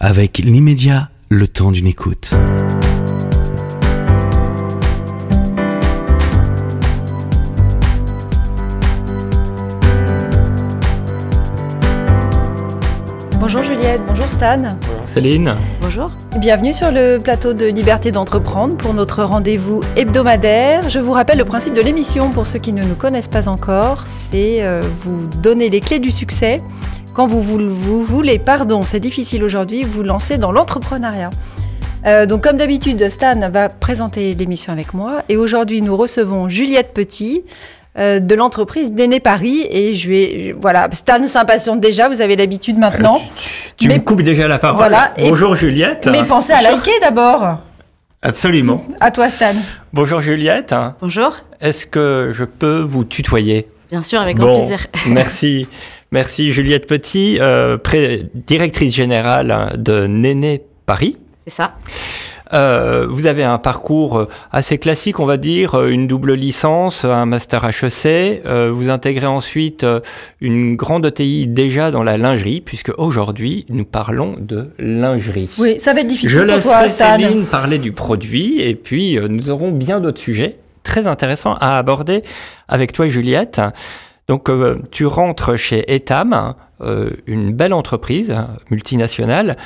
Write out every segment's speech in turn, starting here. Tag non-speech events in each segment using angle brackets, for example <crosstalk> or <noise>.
Avec l'immédiat, le temps d'une écoute. Bonjour Juliette, bonjour Stan. Bonjour Céline. Bonjour. Bienvenue sur le plateau de Liberté d'entreprendre pour notre rendez-vous hebdomadaire. Je vous rappelle le principe de l'émission pour ceux qui ne nous connaissent pas encore, c'est euh, vous donner les clés du succès quand vous, vous, voulez, pardon, c'est difficile aujourd'hui, vous lancer dans l'entrepreneuriat. Euh, donc comme d'habitude, Stan va présenter l'émission avec moi. Et aujourd'hui nous recevons Juliette Petit. Euh, de l'entreprise Déné Paris et je vais voilà Stan s'impatiente déjà vous avez l'habitude maintenant. Euh, tu, tu me coupes déjà la parole. Voilà, et- bonjour Juliette. mais pensez à liker d'abord. Absolument. À toi Stan. Bonjour Juliette. Bonjour. est-ce que je peux vous tutoyer? Bien sûr, avec grand Bon, plaisir. merci <laughs> merci Juliette Petit euh, directrice générale de Néné Paris C'est ça. Euh, vous avez un parcours euh, assez classique, on va dire, une double licence, un master HEC. Euh, vous intégrez ensuite une grande ETI déjà dans la lingerie, puisque aujourd'hui nous parlons de lingerie. oui ça va être difficile Je pour toi laisserai Stan Céline parler du produit et puis nous aurons bien d'autres sujets très intéressants à aborder avec toi Juliette. Donc euh, tu rentres chez Etam, euh, une belle entreprise hein, multinationale,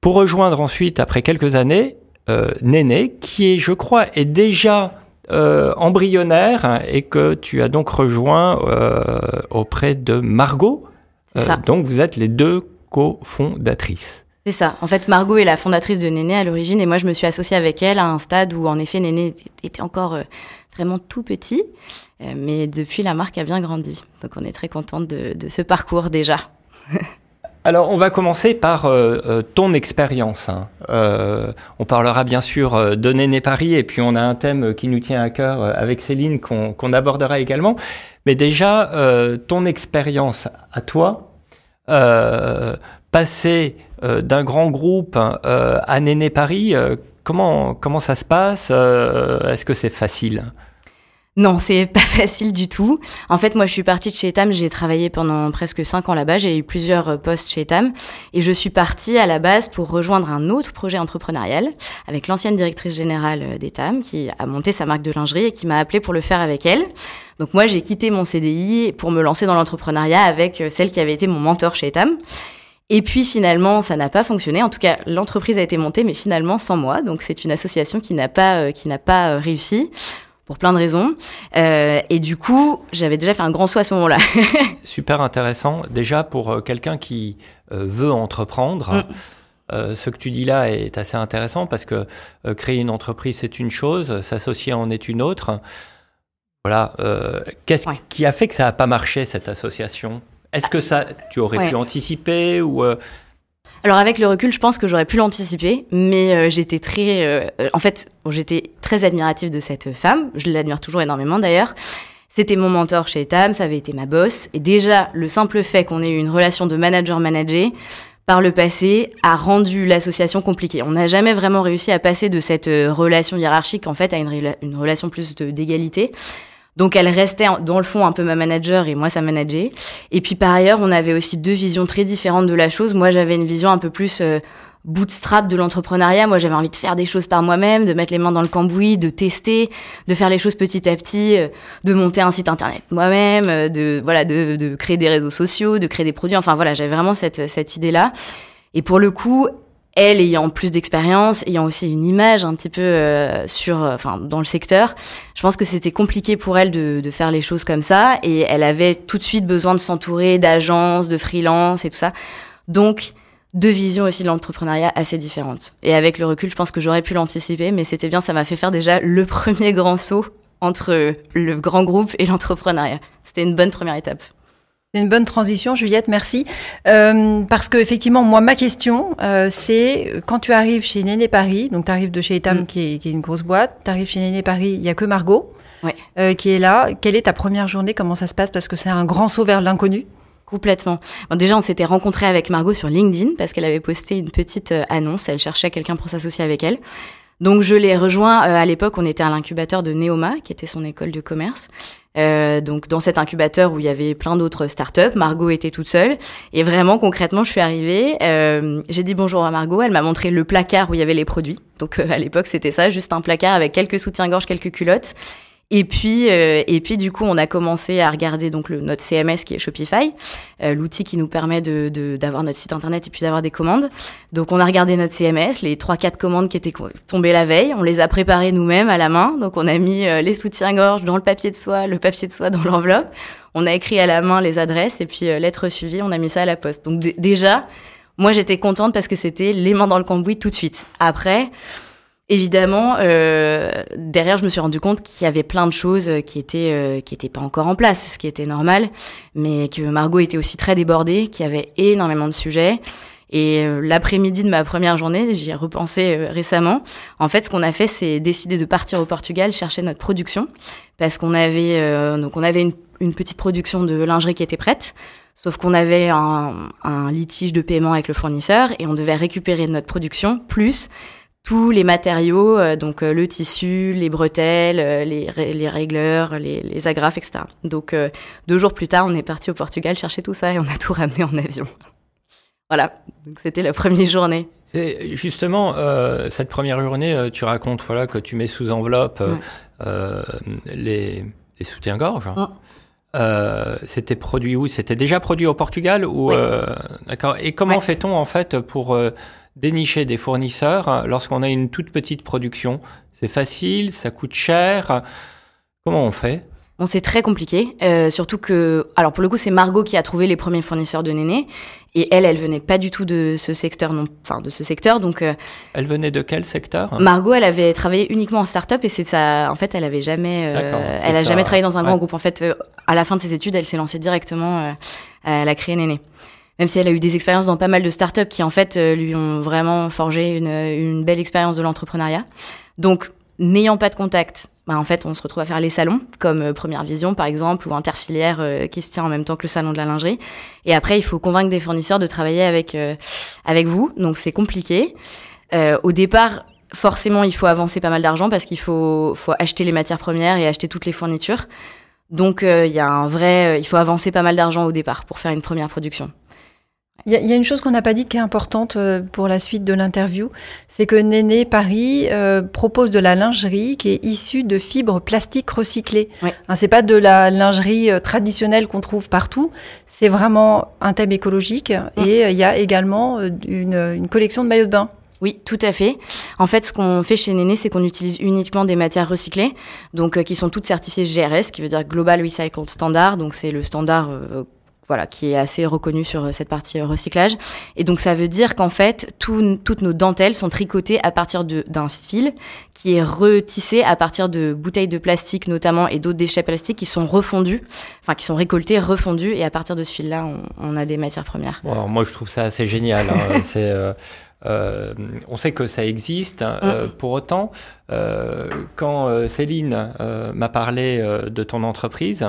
pour rejoindre ensuite après quelques années euh, Néné, qui est je crois est déjà embryonnaire hein, et que tu as donc rejoint auprès de Margot. Ça. donc vous êtes les deux cofondatrices. C'est ça. En fait, Margot est la fondatrice de Néné à l'origine et moi, je me suis associée avec elle à un stade où, en effet, Néné était- encore vraiment tout petit. Euh, mais depuis, la marque a bien grandi. Donc, on est très contente de, ce parcours déjà. <laughs> Alors, on va commencer par euh, euh, ton expérience. hein. On parlera bien sûr de Néné Paris, et puis on a un thème qui nous tient à cœur avec Céline qu'on abordera également. Mais déjà, ton expérience à toi, passer d'un grand groupe à Néné Paris, comment, comment ça se passe Euh, Est-ce que c'est facile? Non, c'est pas <laughs> facile du tout. En fait, moi, je suis partie de chez Etam. J'ai travaillé pendant presque cinq ans là-bas. J'ai eu plusieurs euh, postes chez Etam. Et je suis partie à la base pour rejoindre un autre projet entrepreneurial avec l'ancienne directrice générale euh, d'Etam qui a monté sa marque de lingerie et qui m'a appelée pour le faire avec elle. Donc moi, j'ai quitté mon CDI pour me lancer dans l'entrepreneuriat avec celle qui avait été mon mentor chez Etam. Et puis finalement, ça n'a pas fonctionné. En tout cas, l'entreprise a été montée, mais finalement sans moi. Donc c'est une association qui n'a pas euh, qui n'a pas euh, réussi pour plein de raisons. Euh, et du coup, j'avais déjà fait un grand saut à ce moment-là. <laughs> Super intéressant. Déjà, pour quelqu'un qui veut entreprendre, Mm. euh, ce que tu dis là est assez intéressant parce que euh, créer une entreprise, c'est une chose, s'associer en est une autre. Voilà. euh, Qu'est-ce Ouais. qui a fait que ça n'a pas marché, cette association? Est-ce que ça, tu aurais Ouais. pu anticiper ou euh, Alors avec le recul, je pense que j'aurais pu l'anticiper, mais euh, j'étais très, euh, en fait, j'étais très admirative de cette femme. Je l'admire toujours énormément d'ailleurs. C'était mon mentor chez Etam, ça avait été ma boss, et déjà le simple fait qu'on ait eu une relation de manager-manager par le passé a rendu l'association compliquée. On n'a jamais vraiment réussi à passer de cette relation hiérarchique en fait à une, rela- une relation plus d'égalité. Donc elle restait dans le fond un peu ma manager et moi sa manager. Et puis par ailleurs, on avait aussi deux visions très différentes de la chose. Moi, j'avais une vision un peu plus euh, bootstrap de l'entrepreneuriat. Moi, j'avais envie de faire des choses par moi-même, de mettre les mains dans le cambouis, de tester, de faire les choses petit à petit, euh, de monter un site internet moi-même, euh, de voilà, de, de créer des réseaux sociaux, de créer des produits. Enfin voilà, j'avais vraiment cette cette idée-là. Et pour le coup, elle ayant plus d'expérience, ayant aussi une image un petit peu euh, sur, euh, enfin dans le secteur, je pense que c'était compliqué pour elle de, de faire les choses comme ça, et elle avait tout de suite besoin de s'entourer d'agences, de freelance et tout ça. Donc deux visions aussi de l'entrepreneuriat assez différentes. Et avec le recul, je pense que j'aurais pu l'anticiper, mais c'était bien, ça m'a fait faire déjà le <laughs> premier grand saut entre le grand groupe et l'entrepreneuriat. C'était une bonne première étape. Une bonne transition, Juliette, merci. Euh, parce que effectivement, moi, ma question, euh, c'est quand tu arrives chez Néné Paris, donc tu arrives de chez Etam, Mm. qui, est, qui est une grosse boîte, tu arrives chez Néné Paris, il y a que Margot Ouais. euh, qui est là. Quelle est ta première journée? Comment ça se passe? Parce que c'est un grand saut vers l'inconnu. Complètement. Bon, déjà, on s'était rencontrés avec Margot sur LinkedIn parce qu'elle avait posté une petite annonce. Elle cherchait quelqu'un pour s'associer avec elle. Donc je l'ai rejoint à l'époque, on était à l'incubateur de Neoma, qui était son école de commerce. Euh, donc dans cet incubateur où il y avait plein d'autres startups, Margot était toute seule. Et vraiment concrètement, je suis arrivée, euh, j'ai dit bonjour à Margot, elle m'a montré le placard où il y avait les produits. Donc euh, à l'époque c'était ça, juste un placard avec quelques soutiens-gorge, quelques culottes. Et puis, euh, et puis du coup, on a commencé à regarder donc le, notre CMS qui est Shopify, euh, l'outil qui nous permet de d'avoir notre site internet et puis d'avoir des commandes. Donc, on a regardé notre CMS, les trois quatre commandes qui étaient tombées la veille, on les a préparées nous-mêmes à la main. Donc, on a mis euh, les soutiens-gorge dans le papier de soie, le papier de soie dans l'enveloppe. On a écrit à la main les adresses et puis lettre suivie, on a mis ça à la poste. Donc déjà, moi j'étais contente parce que c'était les mains dans le cambouis tout de suite. Après. Évidemment, euh, derrière, je me suis rendu compte qu'il y avait plein de choses qui étaient euh, qui étaient pas encore en place, ce qui était normal, mais que Margot était aussi très débordée, qu'il y avait énormément de sujets. Et euh, l'après-midi de ma première journée, j'y ai repensé euh, récemment. En fait, ce qu'on a fait, c'est décider de partir au Portugal chercher notre production, parce qu'on avait euh, donc on avait une, petite production de lingerie qui était prête. Sauf qu'on avait un litige de paiement avec le fournisseur et on devait récupérer notre production plus tous les matériaux, euh, donc euh, le tissu, les bretelles, euh, les, les régleurs, les, les, agrafes, etc. Donc deux jours plus tard, on est parti au Portugal chercher tout ça et on a tout ramené en avion. <laughs> voilà, donc c'était la première journée. Justement cette première journée, tu racontes voilà que tu mets sous enveloppe les, les soutiens-gorge. c'était produit où? C'était déjà produit au Portugal ou d'accord Et comment fait-on en fait pour dénicher des fournisseurs hein, lorsqu'on a une toute petite production C'est facile, ça coûte cher. Comment on fait? Bon, c'est très compliqué, euh, surtout que, alors pour le coup, c'est Margot qui a trouvé les premiers fournisseurs de Néné, et elle, elle venait pas du tout de ce secteur, non, enfin de ce secteur, donc. Euh, elle venait de quel secteur? Margot, elle avait travaillé uniquement en start-up et c'est ça. En fait, elle avait jamais, euh, elle a jamais travaillé dans un ouais. grand groupe. En fait, à la fin de ses études, elle s'est lancée directement, elle a créé Néné même si elle a eu des expériences dans pas mal de startups qui en fait euh, lui ont vraiment forgé une, une belle expérience de l'entrepreneuriat. Donc, n'ayant pas de contact, bah, en fait, on se retrouve à faire les salons, comme euh, Première Vision par exemple, ou Interfilière euh, qui se tient en même temps que le salon de la lingerie. Et après, il faut convaincre des fournisseurs de travailler avec euh, avec vous, donc c'est compliqué. Euh, au départ, forcément, il faut avancer pas mal d'argent parce qu'il faut faut acheter les matières premières et acheter toutes les fournitures. Donc, il y a un vrai, il faut avancer pas mal d'argent au départ pour faire une première production. Il y, y, a une chose qu'on n'a pas dite qui est importante euh, pour la suite de l'interview, c'est que Néné Paris euh, propose de la lingerie qui est issue de fibres plastiques recyclées. Oui. Hein, c'est pas de la lingerie euh, traditionnelle qu'on trouve partout, c'est vraiment un thème écologique mmh. et il y a également une, une collection de maillots de bain. Oui, tout à fait. En fait, ce qu'on fait chez Néné, c'est qu'on utilise uniquement des matières recyclées, donc euh, qui sont toutes certifiées GRS, qui veut dire Global Recycled Standard. Donc c'est le standard euh, voilà, qui est assez reconnu sur cette partie recyclage. Et donc ça veut dire qu'en fait, tout, toutes nos dentelles sont tricotées à partir d'un fil qui est retissé à partir de bouteilles de plastique notamment et d'autres déchets plastiques qui sont refondus, enfin qui sont récoltés, refondus, et à partir de ce fil-là, on, on, a des matières premières. Bon, alors moi, je trouve ça assez génial. Hein. <laughs> C'est euh... Euh, on sait que ça existe. Hein. Mm. Euh, pour autant, euh, quand Céline m'a parlé de ton entreprise,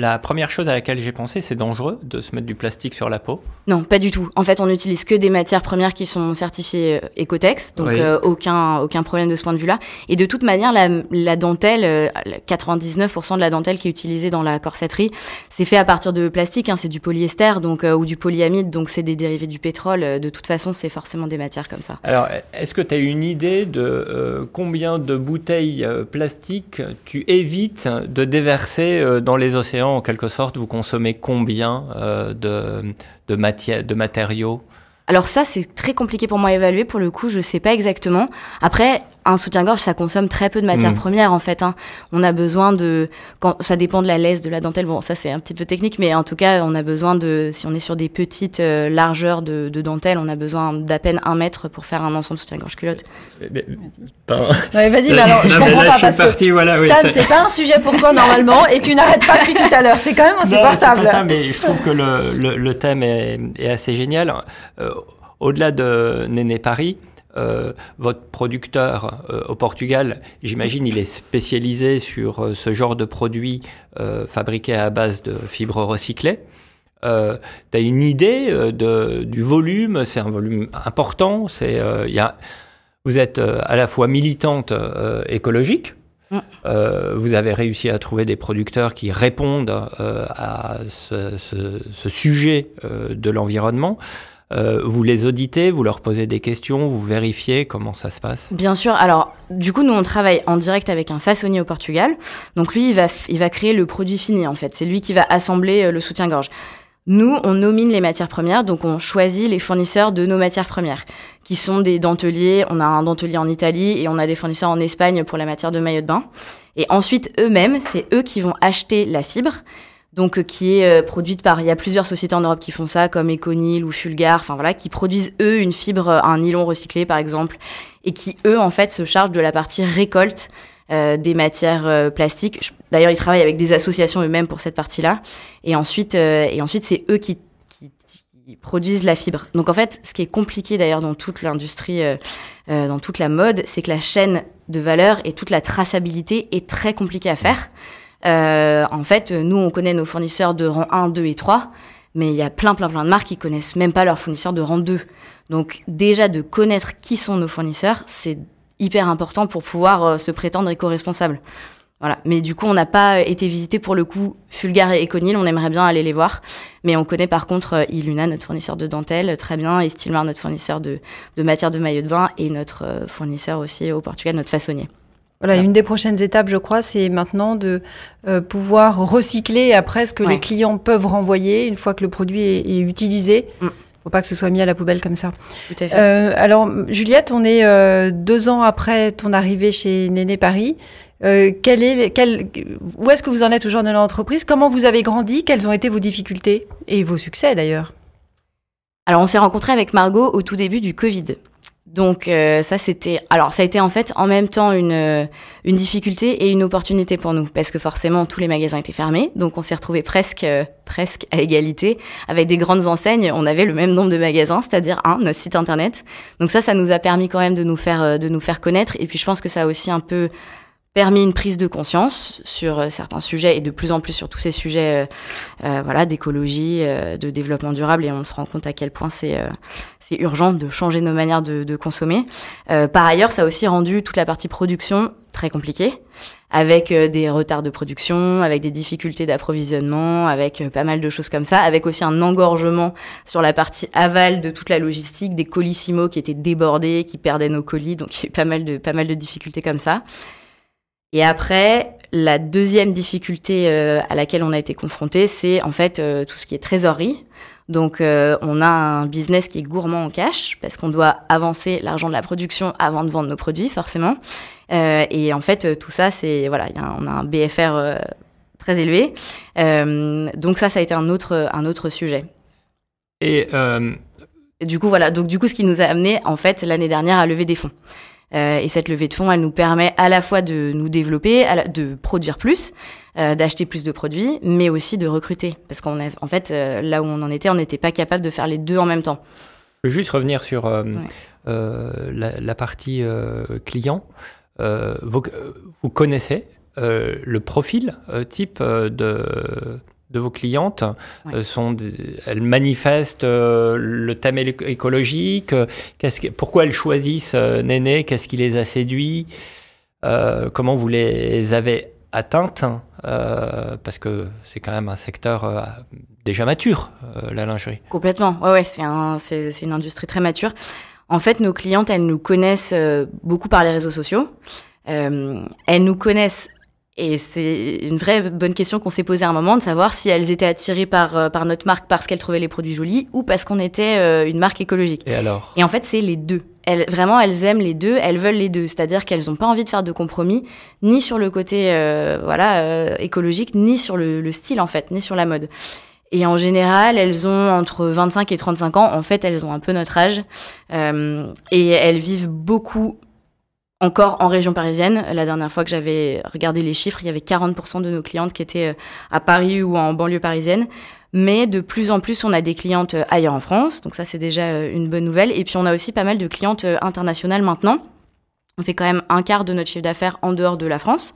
la première chose à laquelle j'ai pensé, c'est dangereux de se mettre du plastique sur la peau Non, pas du tout. En fait, on n'utilise que des matières premières qui sont certifiées euh, Ecotex, donc Oui. euh, aucun, aucun problème de ce point de vue-là. Et de toute manière, la, la dentelle, euh, 99% de la dentelle qui est utilisée dans la corsetterie, c'est fait à partir de plastique, hein, c'est du polyester donc, euh, ou du polyamide, donc c'est des dérivés du pétrole. Euh, De toute façon, c'est forcément des matières comme ça. Alors, est-ce que tu as une idée de euh, combien de bouteilles euh, plastiques tu évites de déverser euh, dans les océans? En quelque sorte Vous consommez combien euh, de, de, matériaux alors ça, c'est très compliqué pour moi à évaluer. Pour le coup, je sais pas exactement. Après, un soutien-gorge, ça consomme très peu de matières Mm. premières en fait. Hein. On a besoin de, quand ça dépend de la laisse de la dentelle. Bon, ça c'est un petit peu technique, mais en tout cas, on a besoin de, si on est sur des petites euh, largeurs de, de dentelle, on a besoin d'à peine un mètre pour faire un ensemble soutien-gorge culotte. Mais- Pardon. Ouais, vas-y, mais alors je Non, mais comprends là, pas je parce que parti, voilà, oui, Stan, c'est- c'est pas un sujet pour toi normalement et tu n'arrêtes pas depuis tout à l'heure. C'est quand même Non, mais c'est insupportable. pas ça, mais je trouve que le, le, le thème est, est assez génial. Euh, Au-delà de Néné Paris, euh, votre producteur euh, au Portugal, j'imagine, il est spécialisé sur euh, ce genre de produits fabriqués à base de fibres recyclées. Tu as une idée de, du volume? C'est un volume important C'est il y a Vous êtes à la fois militante écologique, vous avez réussi à trouver des producteurs qui répondent à ce, ce, ce sujet de l'environnement. Euh, vous les auditez, vous leur posez des questions, vous vérifiez comment ça se passe? Bien sûr. Alors, du coup, nous, on travaille en direct avec un façonnier au Portugal. Donc, lui, il va, il va créer le produit fini, en fait. C'est lui qui va assembler euh, le soutien-gorge. Nous, on nomine les matières premières, donc on choisit les fournisseurs de nos matières premières, qui sont des denteliers. On a un dentelier en Italie et on a des fournisseurs en Espagne pour la matière de maillot de bain. Et ensuite, eux-mêmes, c'est eux qui vont acheter la fibre, donc euh, qui est euh, produite par. Il y a plusieurs sociétés en Europe qui font ça, comme Econil ou Fulgar, enfin voilà, qui produisent eux une fibre, un nylon recyclé par exemple, et qui eux en fait se chargent de la partie récolte euh, des matières euh, plastiques. D'ailleurs, ils travaillent avec des associations eux-mêmes pour cette partie-là. Et ensuite, euh, et ensuite, c'est eux qui, qui, qui, produisent la fibre. Donc en fait, ce qui est compliqué d'ailleurs dans toute l'industrie, euh, euh, dans toute la mode, c'est que la chaîne de valeur et toute la traçabilité est très compliquée à faire. Euh, en fait, nous, on connaît nos fournisseurs de rang 1, 2 et 3. Mais il y a plein, plein, plein de marques qui connaissent même pas leurs fournisseurs de rang 2. Donc, déjà, de connaître qui sont nos fournisseurs, c'est hyper important pour pouvoir euh, se prétendre éco-responsable. Voilà. Mais du coup, on n'a pas été visité pour le coup Fulgar et Econil. On aimerait bien aller les voir. Mais on connaît par contre euh, Iluna, notre fournisseur de dentelle, très bien, et Stilmar, notre fournisseur de, de matière de maillot de bain, et notre fournisseur aussi au Portugal, notre façonnier. Voilà, une des prochaines étapes, je crois, c'est maintenant de euh, pouvoir recycler après ce que Ouais. les clients peuvent renvoyer une fois que le produit est, est utilisé. Mm. Faut pas que ce soit mis à la poubelle comme ça. Tout à fait. Euh, alors, Juliette, on est euh, deux ans après ton arrivée chez Néné Paris. Euh, quel est, quel, où est-ce que vous en êtes aujourd'hui dans l'entreprise? Comment vous avez grandi? Quelles ont été vos difficultés? Et vos succès d'ailleurs? Alors, on s'est rencontré avec Margot au tout début du Covid. Donc euh, ça c'était alors ça a été en fait en même temps une euh, une difficulté et une opportunité pour nous. Parce que forcément tous les magasins étaient fermés. Donc on s'est retrouvé presque euh, presque à égalité avec des grandes enseignes. On avait le même nombre de magasins c'est-à-dire un notre site internet. Donc ça ça nous a permis quand même de nous faire euh, de nous faire connaître. Et puis je pense que ça a aussi un peu permis une prise de conscience sur euh, certains sujets et de plus en plus sur tous ces sujets euh, euh, voilà d'écologie euh, de développement durable et on se rend compte à quel point c'est euh, c'est urgent de changer nos manières de, de consommer. Euh, par ailleurs, ça a aussi rendu toute la partie production très compliquée, avec des retards de production, avec des difficultés d'approvisionnement, avec pas mal de choses comme ça, avec aussi un engorgement sur la partie aval de toute la logistique, des colissimo qui étaient débordés, qui perdaient nos colis, donc il y a eu pas mal de, pas mal de difficultés comme ça. Et après, la deuxième difficulté euh, à laquelle on a été confronté, c'est en fait euh, tout ce qui est trésorerie. Donc, euh, on a un business qui est gourmand en cash parce qu'on doit avancer l'argent de la production avant de vendre nos produits, forcément. Et en fait, tout ça, c'est voilà, il y a un- on a un BFR très élevé. Donc ça, ça a été un autre un autre sujet. Et Et du coup, voilà. Donc, du coup, ce qui nous a amené, en fait, l'année dernière, à lever des fonds. Euh, et cette levée de fonds, elle nous permet à la fois de nous développer, la- de produire plus, euh, d'acheter plus de produits, mais aussi de recruter. Parce qu'en en fait, euh, là où on en était, on n'était pas capable de faire les deux en même temps. je veux juste revenir sur Ouais. la, la partie client. Vous, vous connaissez le profil type de, de vos clientes. Euh, sont des- Elles manifestent euh, le thème écologique euh, qu'est-ce que- Pourquoi elles choisissent euh, Néné Qu'est-ce qui les a séduits Comment vous les avez atteintes Euh, Parce que c'est quand même un secteur déjà mature, la lingerie. Complètement. Ouais, ouais, c'est un, c'est, c'est une industrie très mature. En fait, nos clientes, elles nous connaissent beaucoup par les réseaux sociaux. Elles nous connaissent, et c'est une vraie bonne question qu'on s'est posée à un moment, de savoir si elles étaient attirées par, euh, par notre marque parce qu'elles trouvaient les produits jolis ou parce qu'on était euh, une marque écologique. Et alors? Et en fait, c'est les deux. Elles, vraiment, elles aiment les deux, elles veulent les deux. C'est-à-dire qu'elles n'ont pas envie de faire de compromis, ni sur le côté euh, voilà euh, écologique, ni sur le, le style, en fait, ni sur la mode. Et en général, elles ont entre 25 et 35 ans. En fait, elles ont un peu notre âge. Euh, et elles vivent beaucoup encore en région parisienne. La dernière fois que j'avais regardé les chiffres, il y avait 40% de nos clientes qui étaient euh, à Paris ou en banlieue parisienne. Mais de plus en plus, on a des clientes euh, ailleurs en France. Donc ça, c'est déjà euh, une bonne nouvelle. Et puis, on a aussi pas mal de clientes internationales maintenant. On fait quand même un quart de notre chiffre d'affaires en dehors de la France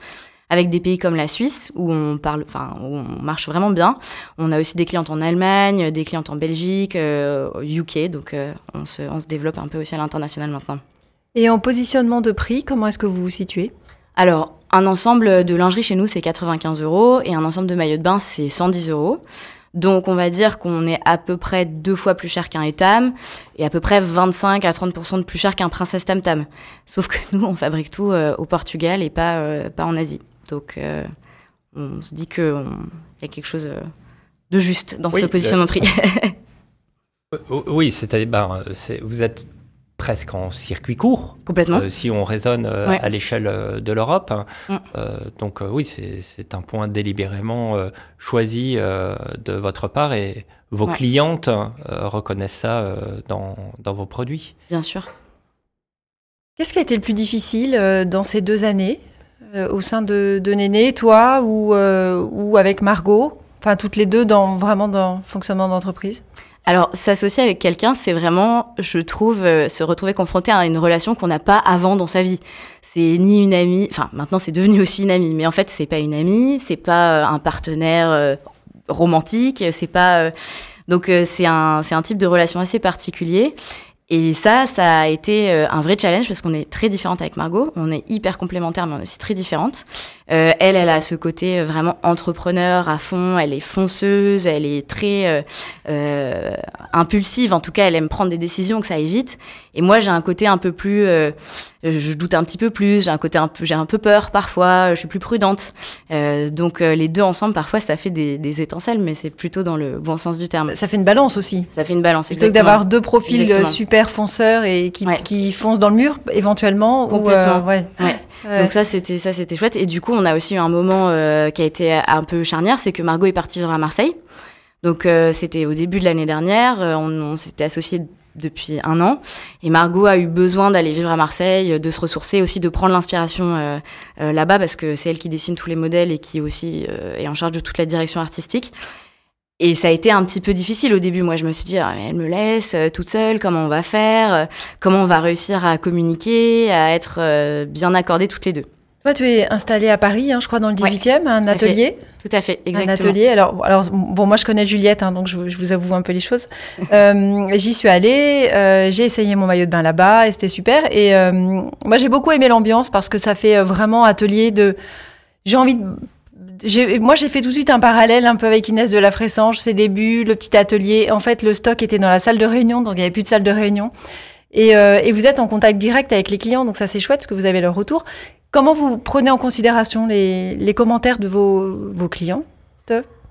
avec des pays comme la Suisse où on parle, enfin où on marche vraiment bien. On a aussi des clientes en Allemagne, des clientes en Belgique, UK, donc on, se, on se développe un peu aussi à l'international maintenant. Et en positionnement de prix, comment est-ce que vous vous situez? Alors, un ensemble de lingerie chez nous, c'est 95 euros et un ensemble de maillots de bain, c'est 110 euros. Donc, on va dire qu'on est à peu près deux fois plus cher qu'un Etam et à peu près 25 à 30% de plus cher qu'un Princesse Tam Tam. Sauf que nous, on fabrique tout euh, au Portugal et pas, euh, pas en Asie. Donc, euh, on se dit qu'il y a quelque chose de juste dans Oui, ce positionnement de prix. <laughs> Oui, c'est-à-dire, ben, vous êtes presque en circuit court, Complètement. euh, si on raisonne euh, Ouais. à l'échelle euh, de l'Europe. hein. Mm. Euh, donc oui, c'est un point délibérément choisi de votre part et vos Ouais. clientes reconnaissent ça dans, dans vos produits. Bien sûr. Qu'est-ce qui a été le plus difficile dans ces deux années au sein de, de Néné, toi ou, ou avec Margot? Enfin, toutes les deux dans, vraiment dans le fonctionnement d'entreprise? Alors, s'associer avec quelqu'un, c'est vraiment, je trouve, euh, se retrouver confronté à une relation qu'on n'a pas avant dans sa vie. C'est ni une amie, enfin, maintenant c'est devenu aussi une amie, mais en fait, c'est pas une amie, c'est pas euh, un partenaire euh, romantique, c'est pas. donc, c'est un, c'est un type de relation assez particulier. Et ça, ça a été un vrai challenge parce qu'on est très différentes avec Margot. On est hyper complémentaires, mais on est aussi très différentes. Euh, elle, elle a ce côté euh, vraiment entrepreneur à fond. Elle est fonceuse, elle est très euh, impulsive. En tout cas, elle aime prendre des décisions, que ça aille vite. Et moi, j'ai un côté un peu plus, je doute un petit peu plus. J'ai un côté un peu, j'ai un peu peur parfois. Je suis plus prudente. Donc les deux ensemble, parfois, ça fait des, des étincelles, mais c'est plutôt dans le bon sens du terme. Ça fait une balance aussi. Ça fait une balance. Plutôt que d'avoir deux profils Exactement. super fonceurs et qui, Ouais. qui foncent dans le mur éventuellement. ou, Complètement. euh, ouais. Ouais. Ouais. Donc ça c'était ça c'était chouette et du coup on a aussi eu un moment euh, qui a été un peu charnière, c'est que Margot est partie vivre à Marseille. Donc euh, c'était au début de l'année dernière, euh, on, on s'était associés depuis un an et Margot a eu besoin d'aller vivre à Marseille, de se ressourcer aussi, de prendre l'inspiration là-bas parce que c'est elle qui dessine tous les modèles et qui aussi est en charge de toute la direction artistique. Et ça a été un petit peu difficile au début. Moi, je me suis dit, ah, elle me laisse toute seule, comment on va faire Comment on va réussir à communiquer, à être bien accordées toutes les deux Toi, tu es installée à Paris, hein, je crois, dans le Ouais, 18e, un fait. atelier. Tout à fait, Un exactement. atelier. Alors, alors, bon, moi, je connais Juliette, hein, donc je, vous- je vous avoue un peu les choses. <laughs> Euh, J'y suis allée, euh, j'ai essayé mon maillot de bain là-bas et c'était super. Et euh, moi, j'ai beaucoup aimé l'ambiance parce que ça fait vraiment atelier de. J'ai envie de. Moi, j'ai fait tout de suite un parallèle un peu avec Inès de la Fressange, ses débuts, le petit atelier. En fait, le stock était dans la salle de réunion, donc il n'y avait plus de salle de réunion. Et, euh, et vous êtes en contact direct avec les clients, donc ça c'est chouette parce que vous avez leur retour. Comment vous prenez en considération les, commentaires de vos clients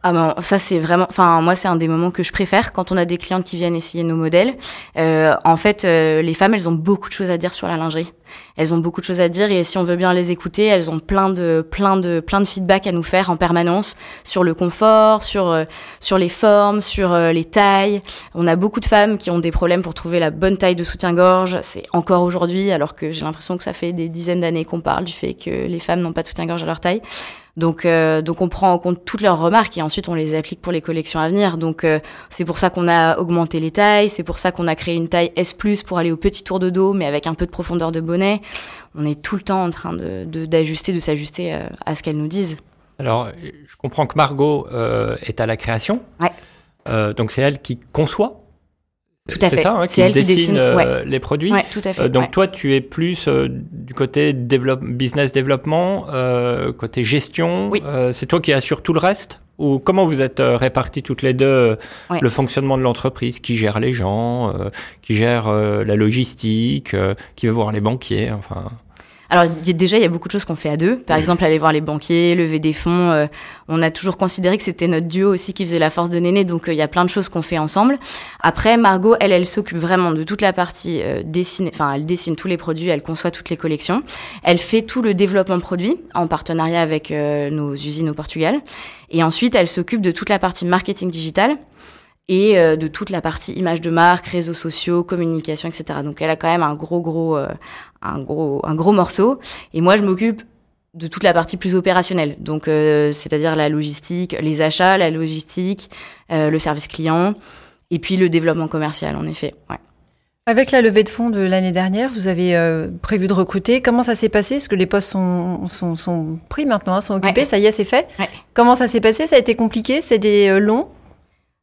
Ah ben ça c'est vraiment, enfin moi c'est un des moments que je préfère quand on a des clientes qui viennent essayer nos modèles. Euh, en fait, euh, les femmes elles ont beaucoup de choses à dire sur la lingerie. Elles ont beaucoup de choses à dire et si on veut bien les écouter, elles ont plein de plein de plein de feedback à nous faire en permanence sur le confort, sur euh, sur les formes, sur euh, les tailles. On a beaucoup de femmes qui ont des problèmes pour trouver la bonne taille de soutien-gorge. C'est encore aujourd'hui, alors que j'ai l'impression que ça fait des dizaines d'années qu'on parle du fait que les femmes n'ont pas de soutien-gorge à leur taille. Donc, euh, donc on prend en compte toutes leurs remarques et ensuite on les applique pour les collections à venir. Donc euh, c'est pour ça qu'on a augmenté les tailles, c'est pour ça qu'on a créé une taille S+ pour aller au petit tour de dos, mais avec un peu de profondeur de bonnet. On est tout le temps en train de d'ajuster, de, s'ajuster euh, à ce qu'elles nous disent. Alors, je comprends que Margot euh, est à la création. Ouais. Donc c'est elle qui conçoit. Tout à C'est ça, hein, qui elle qui dessine dessine, euh, les produits. Ouais, tout à fait. Euh, donc ouais. toi, tu es plus euh, du côté développe, business développement, côté gestion. Oui. C'est toi qui assures tout le reste? Ou comment vous êtes répartis toutes les deux Ouais. le fonctionnement de l'entreprise Qui gère les gens euh, Qui gère euh, la logistique euh, Qui va voir les banquiers Enfin, Alors y a- déjà, il y a beaucoup de choses qu'on fait à deux. Par exemple, aller voir les banquiers, lever des fonds. euh, on a toujours considéré que c'était notre duo aussi qui faisait la force de Néné. Donc euh, il y a plein de choses qu'on fait ensemble. Après, Margot, elle, elle s'occupe vraiment de toute la partie euh, dessinée. Enfin, elle dessine tous les produits, elle conçoit toutes les collections. Elle fait tout le développement produit en partenariat avec euh, nos usines au Portugal. Et ensuite, elle s'occupe de toute la partie marketing digital et euh, de toute la partie image de marque, réseaux sociaux, communication, etc. Donc elle a quand même un gros gros euh, un gros un gros morceau et moi je m'occupe de toute la partie plus opérationnelle. Donc euh, c'est-à-dire la logistique, les achats, la logistique, le service client et puis le développement commercial en effet. Ouais. Avec la levée de fonds de l'année dernière, vous avez euh, prévu de recruter. Comment ça s'est passé? Est-ce que les postes sont, sont, sont pris maintenant, hein, sont occupés Ouais. Ça y est, c'est fait. Ouais. Comment ça s'est passé? Ça a été compliqué? C'était euh, long?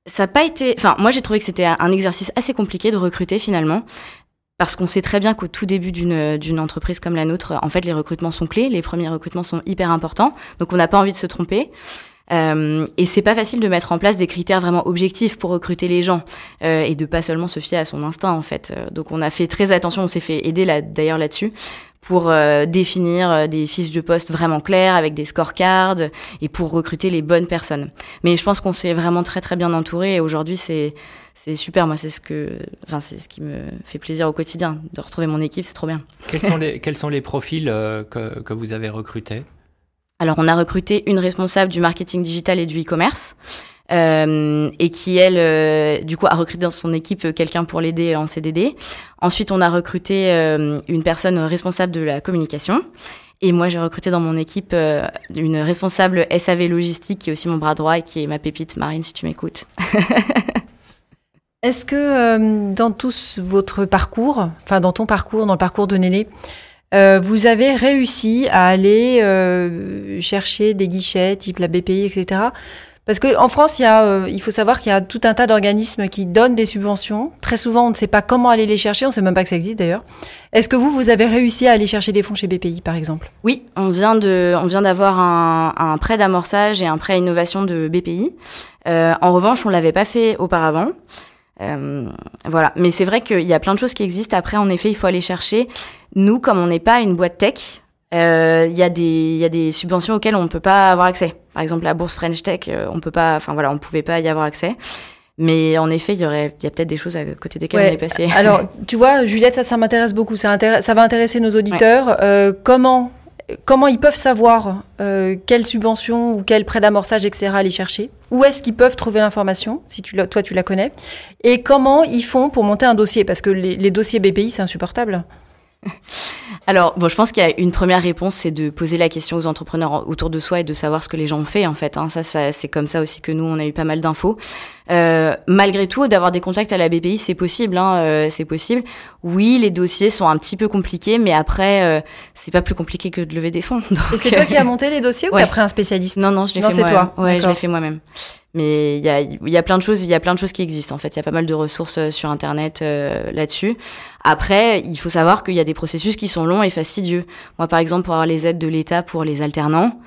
Ça n'a pas été. Enfin, moi, j'ai trouvé que c'était un exercice assez compliqué de recruter finalement. parce qu'on sait très bien qu'au tout début d'une entreprise comme la nôtre, en fait, les recrutements sont clés, les premiers recrutements sont hyper importants, donc on n'a pas envie de se tromper. Euh, et c'est pas facile de mettre en place des critères vraiment objectifs pour recruter les gens euh, et de pas seulement se fier à son instinct en fait. Euh, donc on a fait très attention, on s'est fait aider là d'ailleurs là-dessus pour euh, définir des fiches de poste vraiment claires avec des scorecards et pour recruter les bonnes personnes. Mais je pense qu'on s'est vraiment très très bien entouré et aujourd'hui c'est c'est super. Moi, c'est ce que, enfin, c'est ce qui me fait plaisir au quotidien de retrouver mon équipe. C'est trop bien. Quels sont les, <laughs> quels sont les profils euh, que, que, vous avez recrutés? Alors, on a recruté une responsable du marketing digital et du e-commerce. Euh, et qui elle euh, du coup a recruté dans son équipe quelqu'un pour l'aider en CDD. Ensuite, on a recruté euh, une personne responsable de la communication. Et moi, j'ai recruté dans mon équipe euh, une responsable SAV logistique qui est aussi mon bras droit et qui est ma pépite Marine, si tu m'écoutes. <laughs> Est-ce que euh, dans tout votre parcours, enfin dans ton parcours, dans le parcours de Néné, euh, vous avez réussi à aller euh, chercher des guichets type la BPI, etc. Parce qu'en France, il, y a, il faut savoir qu'il y a tout un tas d'organismes qui donnent des subventions. Très souvent, on ne sait pas comment aller les chercher, on ne sait même pas que ça existe d'ailleurs. Est-ce que vous, vous avez réussi à aller chercher des fonds chez BPI, par exemple? Oui, on vient de, on vient d'avoir un, un prêt d'amorçage et un prêt à innovation de BPI. en revanche, on l'avait pas fait auparavant. Euh, voilà. Mais c'est vrai qu'il y a plein de choses qui existent. Après, en effet, il faut aller chercher. Nous, comme on n'est pas une boîte tech, euh, il y a des y a des subventions auxquelles on ne peut pas avoir accès. Par exemple, la bourse French Tech, euh, on peut pas. Enfin voilà, on pouvait pas y avoir accès. Mais en effet, il y aurait, il y a peut-être des choses à côté desquelles on est passé. Alors, <laughs> tu vois, Juliette, ça, ça m'intéresse beaucoup. Ça, ça va intéresser nos auditeurs. Ouais. Euh, comment comment ils peuvent savoir euh, quelle subvention ou quel prêt d'amorçage, etc. aller chercher? Où est-ce qu'ils peuvent trouver l'information, si tu toi tu la connais? Et comment ils font pour monter un dossier? Parce que les, les dossiers BPI, c'est insupportable. <laughs> Alors, bon, je pense qu'il y a une première réponse, c'est de poser la question aux entrepreneurs autour de soi et de savoir ce que les gens ont fait, en fait. Hein. Ça, ça c'est comme ça aussi que nous, on a eu pas mal d'infos. Euh, malgré tout, d'avoir des contacts à la BPI, c'est possible, hein, euh, c'est possible. Oui, les dossiers sont un petit peu compliqués, mais après, euh, c'est pas plus compliqué que de lever des fonds. Donc, <laughs> et c'est toi qui as monté les dossiers ou ouais. t'as pris un spécialiste? Non, non, je l'ai fait moi. c'est toi. Ouais, je l'ai fait moi-même. Mais il y a, plein de choses, il y a plein de choses qui existent. En fait, il y a pas mal de ressources euh, sur Internet euh, là-dessus. Après, il faut savoir qu'il y a des processus qui sont longs et fastidieux. Moi, par exemple, pour avoir les aides de l'État pour les alternants,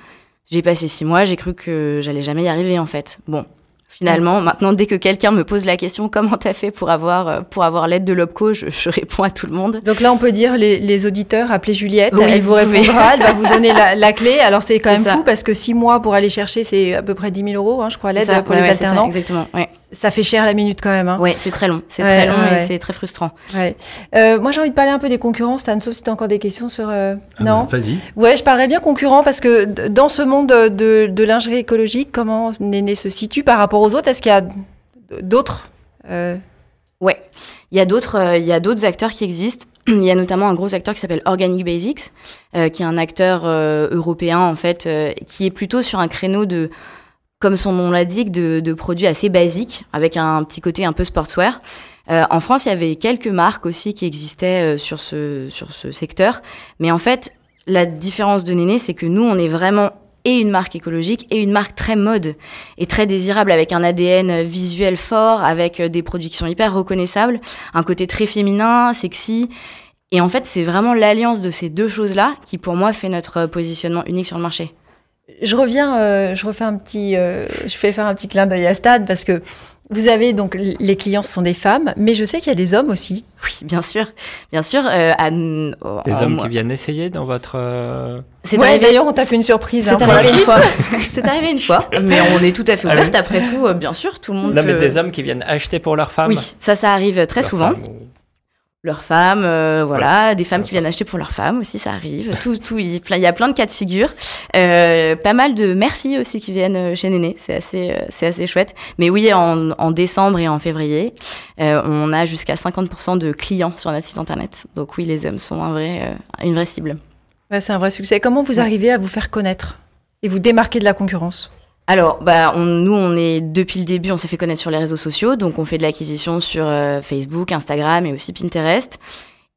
j'ai passé six mois, j'ai cru que j'allais jamais y arriver en fait. Bon, Finalement, maintenant, dès que quelqu'un me pose la question comment t'as fait pour avoir euh, pour avoir l'aide de l'Opco, je, je, <laughs> réponds à tout le monde. Donc là, on peut dire les, les auditeurs, appelez Juliette, oui, elle vous répondra, elle va vous donner la, la <laughs> clé. Alors c'est quand même ça. fou parce que six mois pour aller chercher, c'est à peu près 10 000 euros, hein, je crois, l'aide pour ouais, les ouais, alternants. Ça, exactement. Ouais. Ça fait cher la minute quand même. Hein. Ouais, c'est très long, c'est très long et c'est très frustrant. Ouais. Euh, moi, j'ai envie de parler un peu des concurrents, Stan, sauf si tu as encore des questions sur. Euh... Ah non? Vas-y. Ouais, je parlerais bien concurrents parce que dans ce monde de, de lingerie écologique, comment Néné se situe par rapport aux autres Est-ce qu'il y a d'autres euh... Ouais, il y a d'autres, euh, il y a d'autres acteurs qui existent. <clears throat> Il y a notamment un gros acteur qui s'appelle Organic Basics, euh, qui est un acteur euh, européen en fait, qui est plutôt sur un créneau de, comme son nom l'indique, de, de produits assez basiques, avec un petit côté un peu sportswear. en France, il y avait quelques marques aussi qui existaient sur ce sur ce secteur, mais en fait, la différence de Néné, c'est que nous, on est vraiment et une marque écologique et une marque très mode et très désirable avec un ADN visuel fort, avec des produits qui sont hyper reconnaissables, un côté très féminin, sexy. Et en fait, c'est vraiment l'alliance de ces deux choses-là qui, pour moi, fait notre positionnement unique sur le marché. Je reviens, euh, je refais un petit, euh, je fais faire un petit clin d'œil à Stade parce que vous avez donc les clients sont des femmes, mais je sais qu'il y a des hommes aussi. Oui, bien sûr, bien sûr. Euh, à, des hommes qui viennent essayer dans votre. Euh... C'est ouais, arrivé. D'ailleurs, on t'a fait une surprise. C'est hein, arrivé une fois. C'est arrivé une fois, mais on est tout à fait ouverte. Après tout, euh, bien sûr, tout le monde. Non, peut... mais des hommes qui viennent acheter pour leurs femmes. Oui, ça, ça arrive très Leur souvent. femme ou- Leurs femmes, euh, voilà, des femmes qui viennent acheter pour leurs femmes aussi, ça arrive. Tout, tout, il il y a plein de cas de figure. Euh, pas mal de mères-filles aussi qui viennent euh, chez Néné, c'est assez, euh, c'est assez chouette. Mais oui, en, en décembre et en février, euh, on a jusqu'à 50% de clients sur notre site internet. Donc oui, les hommes sont un vrai, euh, une vraie cible. Ouais, c'est un vrai succès. Comment vous arrivez à vous faire connaître et vous démarquer de la concurrence? Alors, bah, on, nous, on est depuis le début, on s'est fait connaître sur les réseaux sociaux, donc on fait de l'acquisition sur euh, Facebook, Instagram et aussi Pinterest.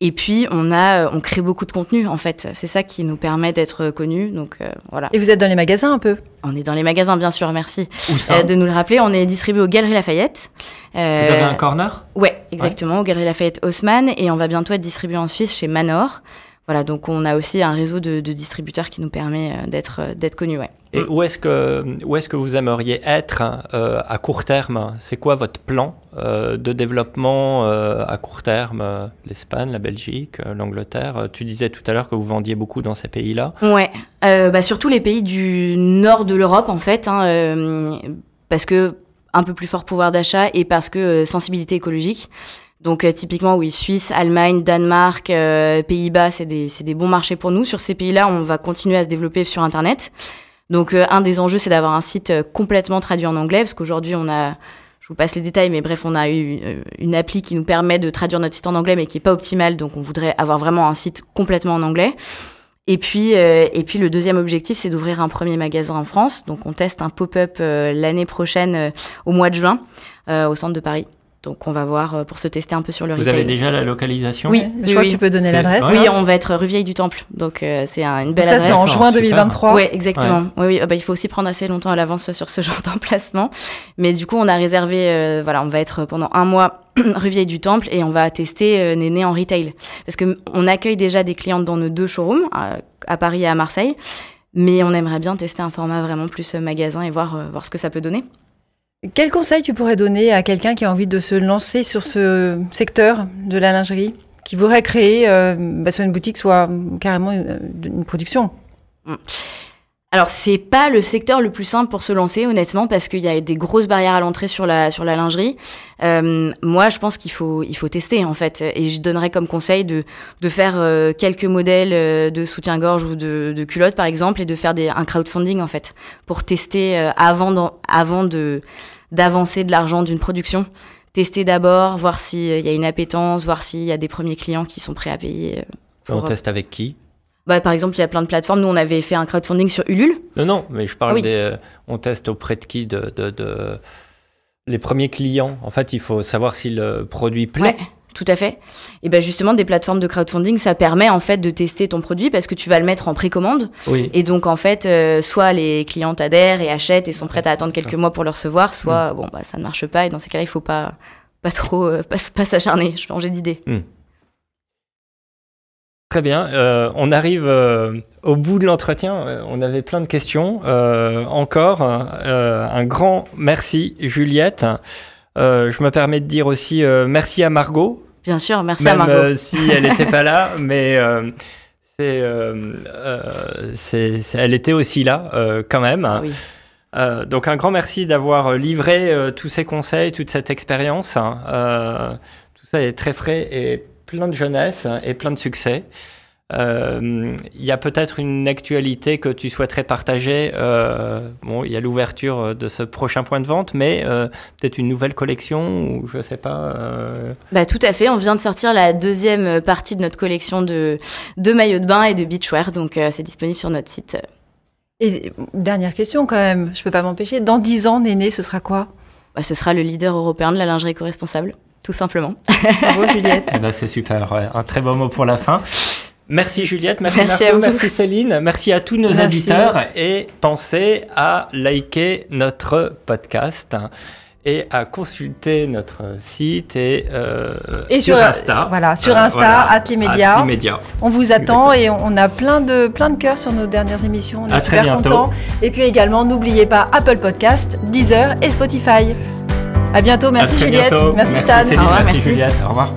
Et puis on a, on crée beaucoup de contenu en fait. C'est ça qui nous permet d'être connus. Donc voilà. Et vous êtes dans les magasins un peu? On est dans les magasins bien sûr, merci Où ça? de nous le rappeler. On est distribué aux Galeries Lafayette. Vous avez un corner? Ouais, exactement, aux Galeries Lafayette Haussmann et on va bientôt être distribué en Suisse chez Manor. Voilà, donc on a aussi un réseau de, de distributeurs qui nous permet d'être d'être connus, ouais. Et où est-ce que, où est que vous aimeriez être euh, à court terme? C'est quoi votre plan euh, de développement euh, à court terme? L'Espagne, la Belgique, l'Angleterre Tu disais tout à l'heure que vous vendiez beaucoup dans ces pays-là. Ouais, bah, surtout les pays du nord de l'Europe en fait, hein, parce que un peu plus fort pouvoir d'achat et parce que sensibilité écologique. Donc typiquement oui, Suisse, Allemagne, Danemark, Pays-Bas, c'est des, des bons marchés pour nous. Sur ces pays-là, on va continuer à se développer sur Internet. Donc euh, un des enjeux, c'est d'avoir un site euh, complètement traduit en anglais, parce qu'aujourd'hui, on a, je vous passe les détails, mais bref, on a eu euh, une appli qui nous permet de traduire notre site en anglais, mais qui est pas optimale, donc on voudrait avoir vraiment un site complètement en anglais. Et puis, et puis le deuxième objectif, c'est d'ouvrir un premier magasin en France. Donc on teste un pop-up l'année prochaine au mois de juin au centre de Paris. Donc on va voir euh, pour se tester un peu sur le Vous avez déjà la localisation Oui, je crois que tu peux donner l'adresse. Oui, on va être rue Vieille du Temple. Donc euh, c'est une belle adresse. Ça c'est en juin 2023. Oui, exactement. Oui, oui. Ah bah, il faut aussi prendre assez longtemps à l'avance sur ce <laughs> genre d'emplacement. Mais du coup, on a réservé. Euh, voilà, on va être pendant un mois <clears throat> rue Vieille du Temple et on va tester Néné en retail parce que on accueille déjà des clientes dans nos deux showrooms à, Paris et à Marseille. Mais on aimerait bien tester un format vraiment plus magasin et voir, voir ce que ça peut donner. Quel conseil tu pourrais donner à quelqu'un qui a envie de se lancer sur ce secteur de la lingerie, qui voudrait créer euh, bah, soit une boutique, soit carrément une, production? Mm. Alors c'est pas le secteur le plus simple pour se lancer honnêtement parce qu'il y a des grosses barrières à l'entrée sur la sur la lingerie. Euh, moi je pense qu'il faut il faut tester en fait et je donnerais comme conseil de de faire euh, quelques modèles euh, de soutien-gorge ou de, de culottes par exemple et de faire un crowdfunding en fait pour tester avant avant de d'avancer de l'argent d'une production. Tester d'abord, voir s'il y a une appétence, voir s'il y a des premiers clients qui sont prêts à payer. Euh, on teste avec qui? Bah, par exemple, il y a plein de plateformes. Nous, on avait fait un crowdfunding sur Ulule. Non, non, mais je parle des. Euh, on teste auprès de qui de, de, Les premiers clients. En fait, il faut savoir si le produit plaît. Tout à fait. Et ben justement, des plateformes de crowdfunding, ça permet en fait de tester ton produit parce que tu vas le mettre en précommande. Oui. Et donc en fait, euh, soit les clients adhèrent et achètent et sont prêts à attendre quelques mois pour le recevoir, soit mm. bon bah ça ne marche pas et dans ces cas-là, il faut pas pas trop euh, pas, pas s'acharner, <laughs> changer d'idée. Mm. Très bien. Euh, on arrive au bout de l'entretien. on avait plein de questions encore. un grand merci, Juliette. Je me permets de dire aussi merci à Margot Bien sûr, merci à Margot. Euh, si elle n'était pas là, <laughs> mais euh, euh, c'est, elle était aussi là quand même. Oui. donc un grand merci d'avoir livré tous ces conseils, toute cette expérience. Hein. tout ça est très frais et plein de jeunesse et plein de succès. Euh, il y a peut-être une actualité que tu souhaiterais partager. Euh, bon, il y a l'ouverture de ce prochain point de vente, mais euh, peut-être une nouvelle collection ou je sais pas. Bah tout à fait. On vient de sortir la deuxième partie de notre collection de de maillots de bain et de beachwear, donc c'est disponible sur notre site. Et dernière question quand même, je peux pas m'empêcher. Dans dix ans, Néné, ce sera quoi? Bah, Ce sera le leader européen de la lingerie co-responsable, tout simplement. Bravo Juliette. <laughs> Eh ben, c'est super, un très beau mot pour la fin. Merci Juliette, merci, merci merci Céline, merci à tous nos auditeurs et pensez à liker notre podcast et à consulter notre site et, euh, sur, Insta. Voilà, sur Insta, voilà, On vous attend et on a plein de, plein de cœurs sur nos dernières émissions. On est super contents. Et puis également, n'oubliez pas Apple Podcast, Deezer et Spotify. À bientôt. Merci Juliette. Merci, Stan. merci Juliette. Au revoir.